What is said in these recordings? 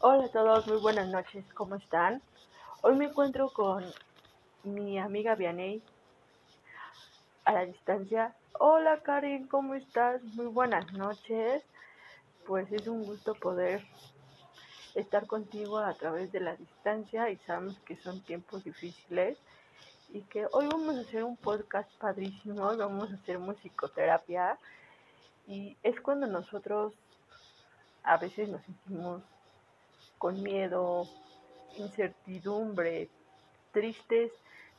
Hola a todos, muy buenas noches, ¿cómo están? Hoy me encuentro con mi amiga Vianey a la distancia. Hola Karen, ¿cómo estás? Muy buenas noches. Pues es un gusto poder estar contigo a través de la distancia y sabemos que son tiempos difíciles y que hoy vamos a hacer un podcast padrísimo, vamos a hacer musicoterapia y es cuando nosotros a veces nos sentimos con miedo, incertidumbre, tristes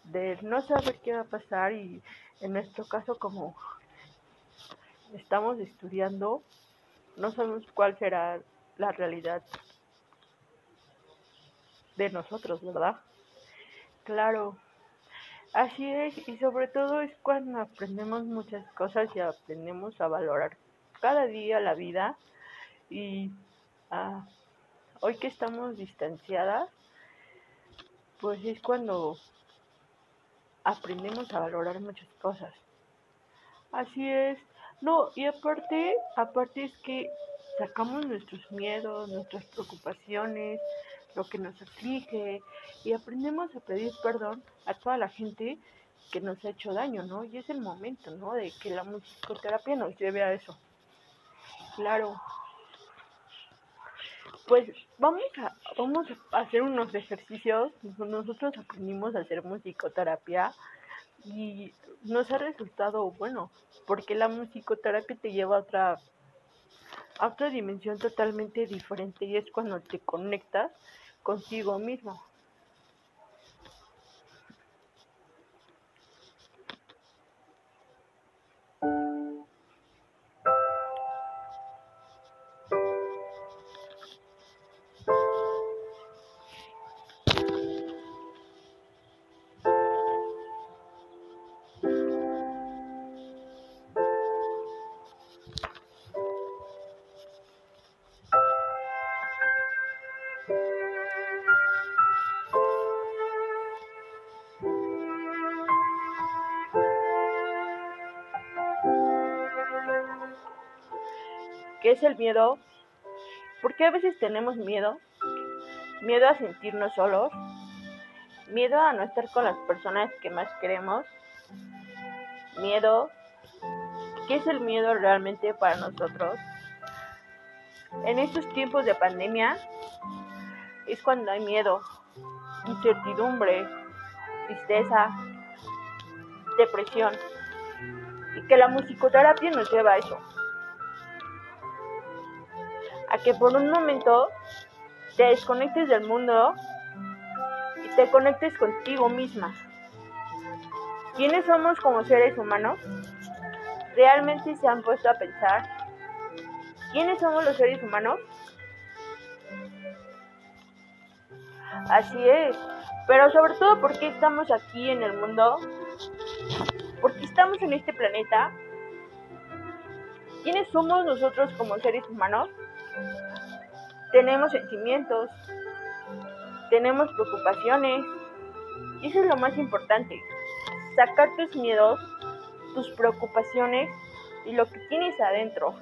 de no saber qué va a pasar y en nuestro caso como estamos estudiando, no sabemos cuál será la realidad de nosotros, ¿verdad? Claro, así es y sobre todo es cuando aprendemos muchas cosas y aprendemos a valorar cada día la vida y a hoy que estamos distanciadas, pues es cuando aprendemos a valorar muchas cosas. Así es. No, y aparte, aparte es que sacamos nuestros miedos, nuestras preocupaciones, lo que nos aflige y aprendemos a pedir perdón a toda la gente que nos ha hecho daño, ¿no? Y es el momento, ¿no? De que la musicoterapia nos lleve a eso. Claro pues vamos a, vamos a hacer unos ejercicios. Nosotros aprendimos a hacer musicoterapia y nos ha resultado bueno, porque la musicoterapia te lleva a otra, a otra dimensión totalmente diferente y es cuando te conectas contigo mismo. ¿Qué es el miedo? ¿Por qué a veces tenemos miedo? Miedo a sentirnos solos, miedo a no estar con las personas que más queremos, miedo. ¿Qué es el miedo realmente para nosotros? En estos tiempos de pandemia es cuando hay miedo, incertidumbre, tristeza, depresión y que la musicoterapia nos lleva a eso a que por un momento te desconectes del mundo y te conectes contigo misma. ¿Quiénes somos como seres humanos? ¿Realmente se han puesto a pensar? ¿Quiénes somos los seres humanos? Así es, pero sobre todo porque estamos aquí en el mundo, porque estamos en este planeta. ¿Quiénes somos nosotros como seres humanos? Tenemos sentimientos, tenemos preocupaciones. Y eso es lo más importante. Sacar tus miedos, tus preocupaciones y lo que tienes adentro.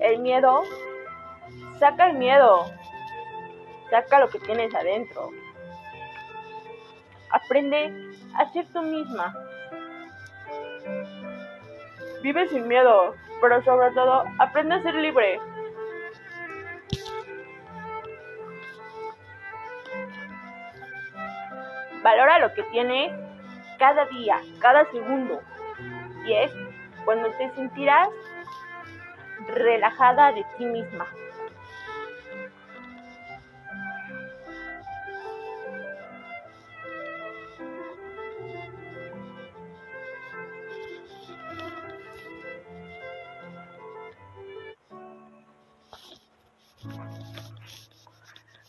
El miedo Saca el miedo. Saca lo que tienes adentro. Aprende a ser tú misma. Vive sin miedo, pero sobre todo aprende a ser libre. Valora lo que tienes cada día, cada segundo. Y es cuando te sentirás relajada de ti misma.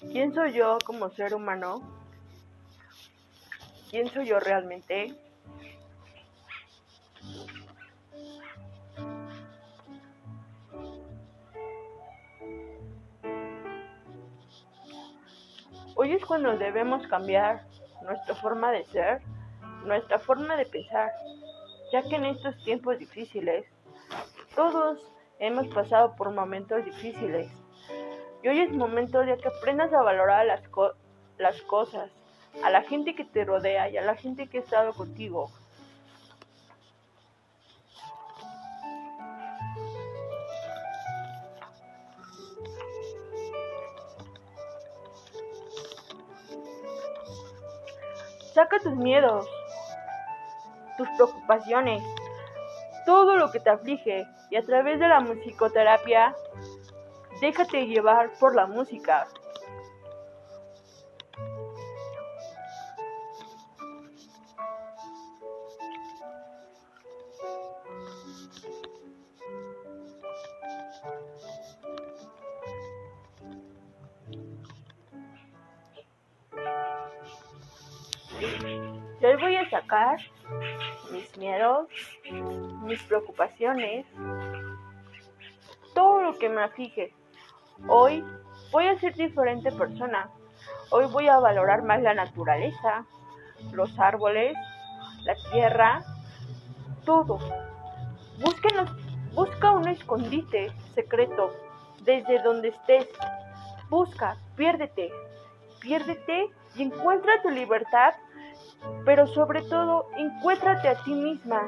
¿Quién soy yo como ser humano? ¿Quién soy yo realmente? Hoy es cuando debemos cambiar nuestra forma de ser, nuestra forma de pensar, ya que en estos tiempos difíciles todos hemos pasado por momentos difíciles y hoy es momento de que aprendas a valorar las, las cosas, a la gente que te rodea y a la gente que ha estado contigo. Saca tus miedos, tus preocupaciones, todo lo que te aflige y a través de la musicoterapia, déjate llevar por la música. Yo voy a sacar mis miedos, mis preocupaciones, todo lo que me aflige. Hoy voy a ser diferente persona. Hoy voy a valorar más la naturaleza, los árboles, la tierra, todo. Busca un escondite secreto desde donde estés. Busca, piérdete, piérdete y encuentra tu libertad, pero sobre todo encuéntrate a ti misma